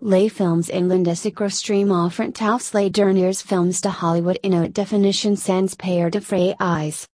Lay films in England stream offrent tous Lay derniers films to Hollywood in haute definition sans payer de frais. eyes.